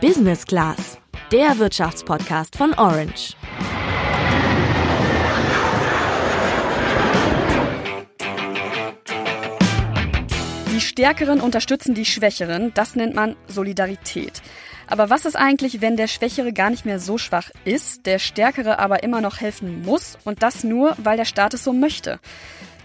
Business Class, der Wirtschaftspodcast von Orange. Die Stärkeren unterstützen die Schwächeren, das nennt man Solidarität. Aber was ist eigentlich, wenn der Schwächere gar nicht mehr so schwach ist, der Stärkere aber immer noch helfen muss und das nur, weil der Staat es so möchte?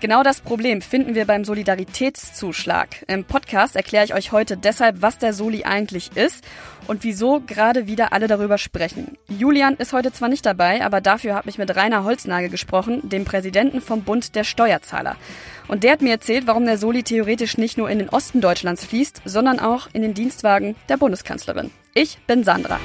Genau das Problem finden wir beim Solidaritätszuschlag. Im Podcast erkläre ich euch heute deshalb, was der Soli eigentlich ist und wieso gerade wieder alle darüber sprechen. Julian ist heute zwar nicht dabei, aber dafür habe ich mit Rainer Holznagel gesprochen, dem Präsidenten vom Bund der Steuerzahler. Und der hat mir erzählt, warum der Soli theoretisch nicht nur in den Osten Deutschlands fließt, sondern auch in den Dienstwagen der Bundeskanzlerin. Ich bin Sandra.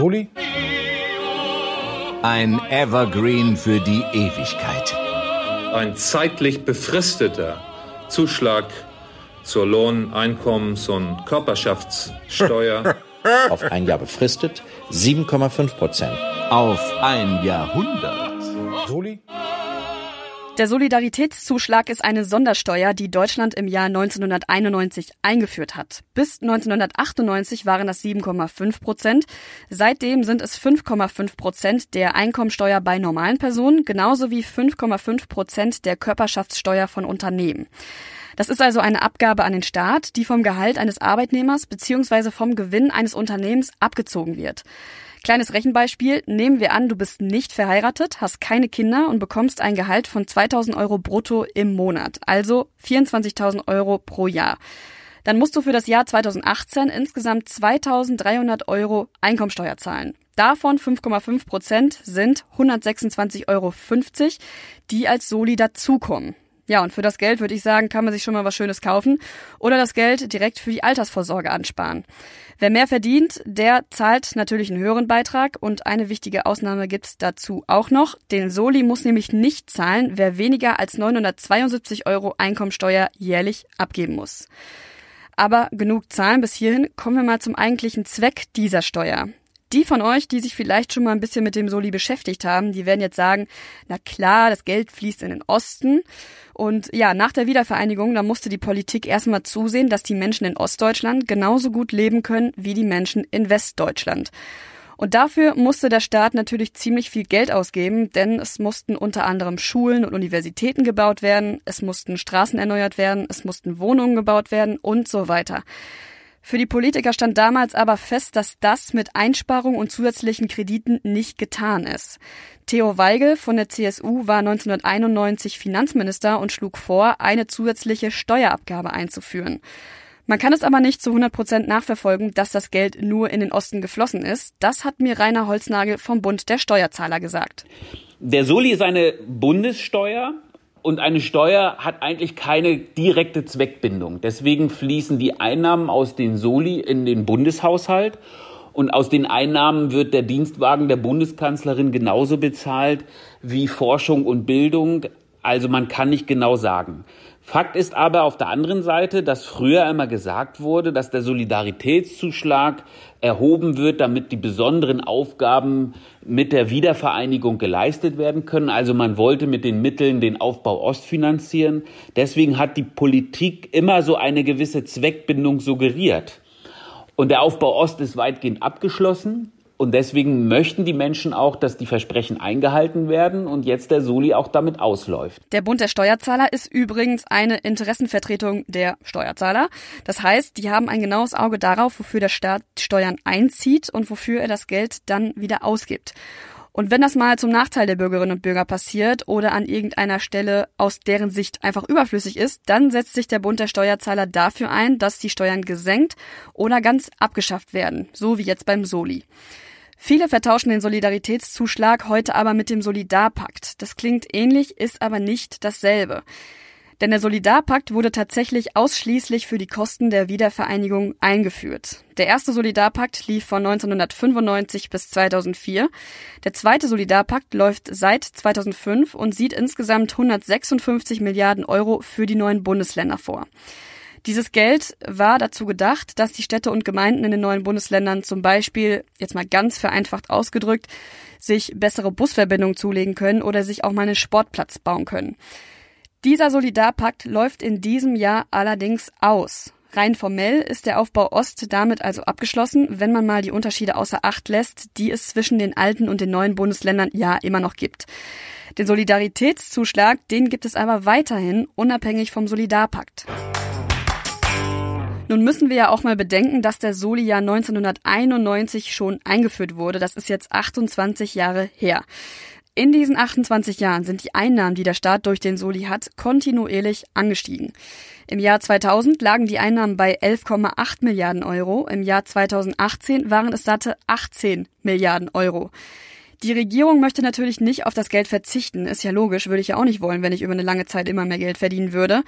Soli? Ein Evergreen für die Ewigkeit. Ein zeitlich befristeter Zuschlag zur Lohn-, Einkommens- und Körperschaftssteuer. Auf ein Jahr befristet 7,5 Prozent. Auf ein Jahrhundert. Soli? Der Solidaritätszuschlag ist eine Sondersteuer, die Deutschland im Jahr 1991 eingeführt hat. Bis 1998 waren das 7,5 Prozent. Seitdem sind es 5,5 Prozent der Einkommensteuer bei normalen Personen, genauso wie 5,5 Prozent der Körperschaftssteuer von Unternehmen. Das ist also eine Abgabe an den Staat, die vom Gehalt eines Arbeitnehmers bzw. vom Gewinn eines Unternehmens abgezogen wird. Kleines Rechenbeispiel. Nehmen wir an, du bist nicht verheiratet, hast keine Kinder und bekommst ein Gehalt von 2000 Euro brutto im Monat. Also 24.000 Euro pro Jahr. Dann musst du für das Jahr 2018 insgesamt 2300 Euro Einkommensteuer zahlen. Davon 5,5 Prozent sind 126,50 Euro, die als Soli dazukommen. Ja, und für das Geld würde ich sagen, kann man sich schon mal was Schönes kaufen oder das Geld direkt für die Altersvorsorge ansparen. Wer mehr verdient, der zahlt natürlich einen höheren Beitrag und eine wichtige Ausnahme gibt's dazu auch noch. Den Soli muss nämlich nicht zahlen, wer weniger als 972 Euro Einkommensteuer jährlich abgeben muss. Aber genug Zahlen bis hierhin, kommen wir mal zum eigentlichen Zweck dieser Steuer. Die von euch, die sich vielleicht schon mal ein bisschen mit dem Soli beschäftigt haben, die werden jetzt sagen, na klar, das Geld fließt in den Osten. Und ja, nach der Wiedervereinigung, da musste die Politik erstmal zusehen, dass die Menschen in Ostdeutschland genauso gut leben können wie die Menschen in Westdeutschland. Und dafür musste der Staat natürlich ziemlich viel Geld ausgeben, denn es mussten unter anderem Schulen und Universitäten gebaut werden, es mussten Straßen erneuert werden, es mussten Wohnungen gebaut werden und so weiter. Für die Politiker stand damals aber fest, dass das mit Einsparungen und zusätzlichen Krediten nicht getan ist. Theo Weigel von der CSU war 1991 Finanzminister und schlug vor, eine zusätzliche Steuerabgabe einzuführen. Man kann es aber nicht zu 100 Prozent nachverfolgen, dass das Geld nur in den Osten geflossen ist. Das hat mir Rainer Holznagel vom Bund der Steuerzahler gesagt. Der Soli ist eine Bundessteuer und eine Steuer hat eigentlich keine direkte Zweckbindung. Deswegen fließen die Einnahmen aus den Soli in den Bundeshaushalt. Und aus den Einnahmen wird der Dienstwagen der Bundeskanzlerin genauso bezahlt wie Forschung und Bildung. Also man kann nicht genau sagen. Fakt ist aber auf der anderen Seite, dass früher immer gesagt wurde, dass der Solidaritätszuschlag erhoben wird, damit die besonderen Aufgaben mit der Wiedervereinigung geleistet werden können. Also man wollte mit den Mitteln den Aufbau Ost finanzieren. Deswegen hat die Politik immer so eine gewisse Zweckbindung suggeriert. Und der Aufbau Ost ist weitgehend abgeschlossen. Und deswegen möchten die Menschen auch, dass die Versprechen eingehalten werden und jetzt der Soli auch damit ausläuft. Der Bund der Steuerzahler ist übrigens eine Interessenvertretung der Steuerzahler. Das heißt, die haben ein genaues Auge darauf, wofür der Staat Steuern einzieht und wofür er das Geld dann wieder ausgibt. Und wenn das mal zum Nachteil der Bürgerinnen und Bürger passiert oder an irgendeiner Stelle aus deren Sicht einfach überflüssig ist, dann setzt sich der Bund der Steuerzahler dafür ein, dass die Steuern gesenkt oder ganz abgeschafft werden, so wie jetzt beim Soli. Viele vertauschen den Solidaritätszuschlag heute aber mit dem Solidarpakt. Das klingt ähnlich, ist aber nicht dasselbe. Denn der Solidarpakt wurde tatsächlich ausschließlich für die Kosten der Wiedervereinigung eingeführt. Der erste Solidarpakt lief von 1995 bis 2004. Der zweite Solidarpakt läuft seit 2005 und sieht insgesamt 156 Milliarden Euro für die neuen Bundesländer vor. Dieses Geld war dazu gedacht, dass die Städte und Gemeinden in den neuen Bundesländern zum Beispiel, jetzt mal ganz vereinfacht ausgedrückt, sich bessere Busverbindungen zulegen können oder sich auch mal einen Sportplatz bauen können. Dieser Solidarpakt läuft in diesem Jahr allerdings aus. Rein formell ist der Aufbau Ost damit also abgeschlossen, wenn man mal die Unterschiede außer Acht lässt, die es zwischen den alten und den neuen Bundesländern ja immer noch gibt. Den Solidaritätszuschlag, den gibt es aber weiterhin, unabhängig vom Solidarpakt. Nun müssen wir ja auch mal bedenken, dass der Soli ja 1991 schon eingeführt wurde. Das ist jetzt 28 Jahre her. In diesen 28 Jahren sind die Einnahmen, die der Staat durch den Soli hat, kontinuierlich angestiegen. Im Jahr 2000 lagen die Einnahmen bei 11,8 Milliarden Euro. Im Jahr 2018 waren es satte 18 Milliarden Euro. Die Regierung möchte natürlich nicht auf das Geld verzichten. Ist ja logisch, würde ich ja auch nicht wollen, wenn ich über eine lange Zeit immer mehr Geld verdienen würde.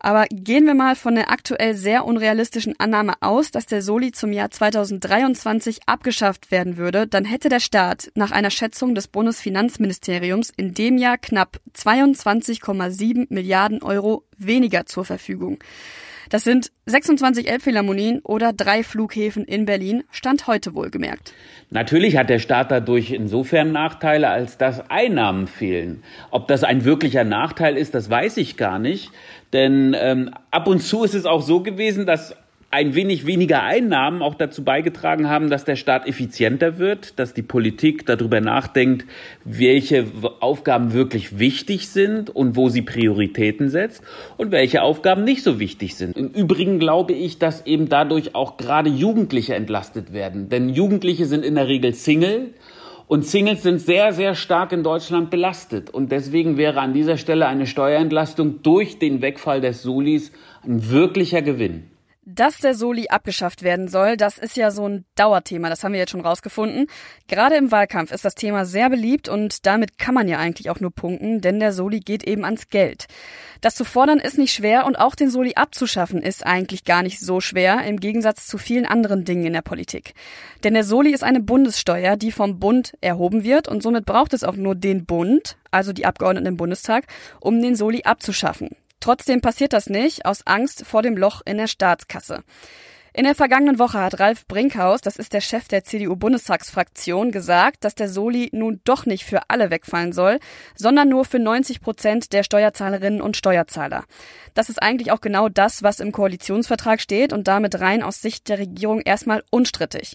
Aber gehen wir mal von der aktuell sehr unrealistischen Annahme aus, dass der Soli zum Jahr 2023 abgeschafft werden würde, dann hätte der Staat nach einer Schätzung des Bundesfinanzministeriums in dem Jahr knapp 22,7 Milliarden Euro weniger zur Verfügung. Das sind 26 Elbphilharmonien oder drei Flughäfen in Berlin, Stand heute wohlgemerkt. Natürlich hat der Staat dadurch insofern Nachteile, als dass Einnahmen fehlen. Ob das ein wirklicher Nachteil ist, das weiß ich gar nicht. Denn ähm, ab und zu ist es auch so gewesen, dass ein wenig weniger Einnahmen auch dazu beigetragen haben, dass der Staat effizienter wird, dass die Politik darüber nachdenkt, welche Aufgaben wirklich wichtig sind und wo sie Prioritäten setzt und welche Aufgaben nicht so wichtig sind. Im Übrigen glaube ich, dass eben dadurch auch gerade Jugendliche entlastet werden. Denn Jugendliche sind in der Regel Single und Singles sind sehr, sehr stark in Deutschland belastet. Und deswegen wäre an dieser Stelle eine Steuerentlastung durch den Wegfall des Solis ein wirklicher Gewinn. Dass der Soli abgeschafft werden soll, das ist ja so ein Dauerthema, das haben wir jetzt schon rausgefunden. Gerade im Wahlkampf ist das Thema sehr beliebt und damit kann man ja eigentlich auch nur punkten, denn der Soli geht eben ans Geld. Das zu fordern ist nicht schwer und auch den Soli abzuschaffen ist eigentlich gar nicht so schwer, im Gegensatz zu vielen anderen Dingen in der Politik. Denn der Soli ist eine Bundessteuer, die vom Bund erhoben wird und somit braucht es auch nur den Bund, also die Abgeordneten im Bundestag, um den Soli abzuschaffen. Trotzdem passiert das nicht, aus Angst vor dem Loch in der Staatskasse. In der vergangenen Woche hat Ralf Brinkhaus, das ist der Chef der CDU-Bundestagsfraktion, gesagt, dass der Soli nun doch nicht für alle wegfallen soll, sondern nur für 90 Prozent der Steuerzahlerinnen und Steuerzahler. Das ist eigentlich auch genau das, was im Koalitionsvertrag steht und damit rein aus Sicht der Regierung erstmal unstrittig.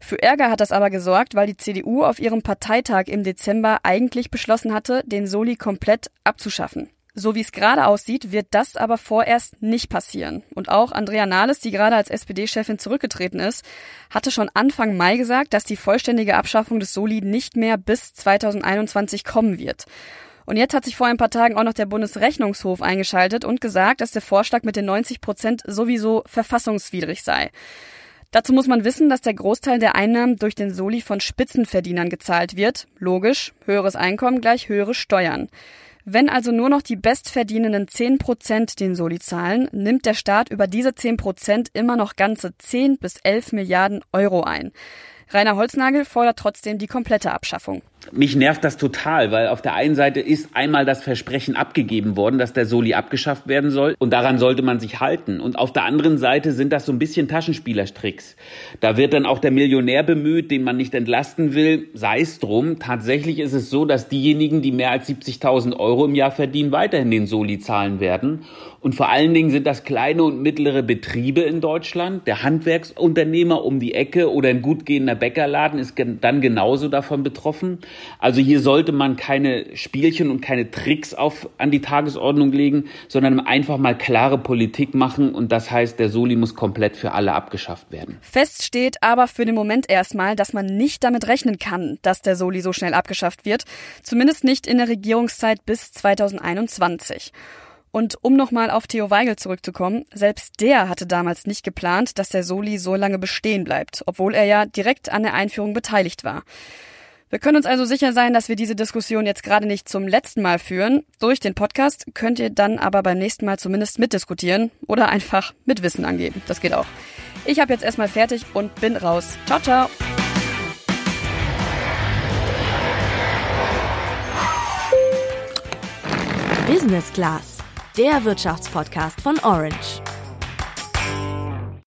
Für Ärger hat das aber gesorgt, weil die CDU auf ihrem Parteitag im Dezember eigentlich beschlossen hatte, den Soli komplett abzuschaffen. So wie es gerade aussieht, wird das aber vorerst nicht passieren. Und auch Andrea Nahles, die gerade als SPD-Chefin zurückgetreten ist, hatte schon Anfang Mai gesagt, dass die vollständige Abschaffung des Soli nicht mehr bis 2021 kommen wird. Und jetzt hat sich vor ein paar Tagen auch noch der Bundesrechnungshof eingeschaltet und gesagt, dass der Vorschlag mit den 90 Prozent sowieso verfassungswidrig sei. Dazu muss man wissen, dass der Großteil der Einnahmen durch den Soli von Spitzenverdienern gezahlt wird. Logisch, höheres Einkommen gleich höhere Steuern. Wenn also nur noch die bestverdienenden 10 Prozent den Soli zahlen, nimmt der Staat über diese 10 Prozent immer noch ganze 10 bis 11 Milliarden Euro ein. Rainer Holznagel fordert trotzdem die komplette Abschaffung. Mich nervt das total, weil auf der einen Seite ist einmal das Versprechen abgegeben worden, dass der Soli abgeschafft werden soll und daran sollte man sich halten. Und auf der anderen Seite sind das so ein bisschen Taschenspielerstricks. Da wird dann auch der Millionär bemüht, den man nicht entlasten will. Sei es drum. Tatsächlich ist es so, dass diejenigen, die mehr als 70.000 Euro im Jahr verdienen, weiterhin den Soli zahlen werden. Und vor allen Dingen sind das kleine und mittlere Betriebe in Deutschland. Der Handwerksunternehmer um die Ecke oder ein gut gehender Bäckerladen ist dann genauso davon betroffen. Also hier sollte man keine Spielchen und keine Tricks auf, an die Tagesordnung legen, sondern einfach mal klare Politik machen und das heißt, der Soli muss komplett für alle abgeschafft werden. Fest steht aber für den Moment erstmal, dass man nicht damit rechnen kann, dass der Soli so schnell abgeschafft wird. Zumindest nicht in der Regierungszeit bis 2021. Und um nochmal auf Theo Weigel zurückzukommen, selbst der hatte damals nicht geplant, dass der Soli so lange bestehen bleibt, obwohl er ja direkt an der Einführung beteiligt war. Wir können uns also sicher sein, dass wir diese Diskussion jetzt gerade nicht zum letzten Mal führen. Durch den Podcast könnt ihr dann aber beim nächsten Mal zumindest mitdiskutieren oder einfach mit Wissen angeben. Das geht auch. Ich habe jetzt erstmal fertig und bin raus. Ciao, ciao. Business Class, der Wirtschaftspodcast von Orange.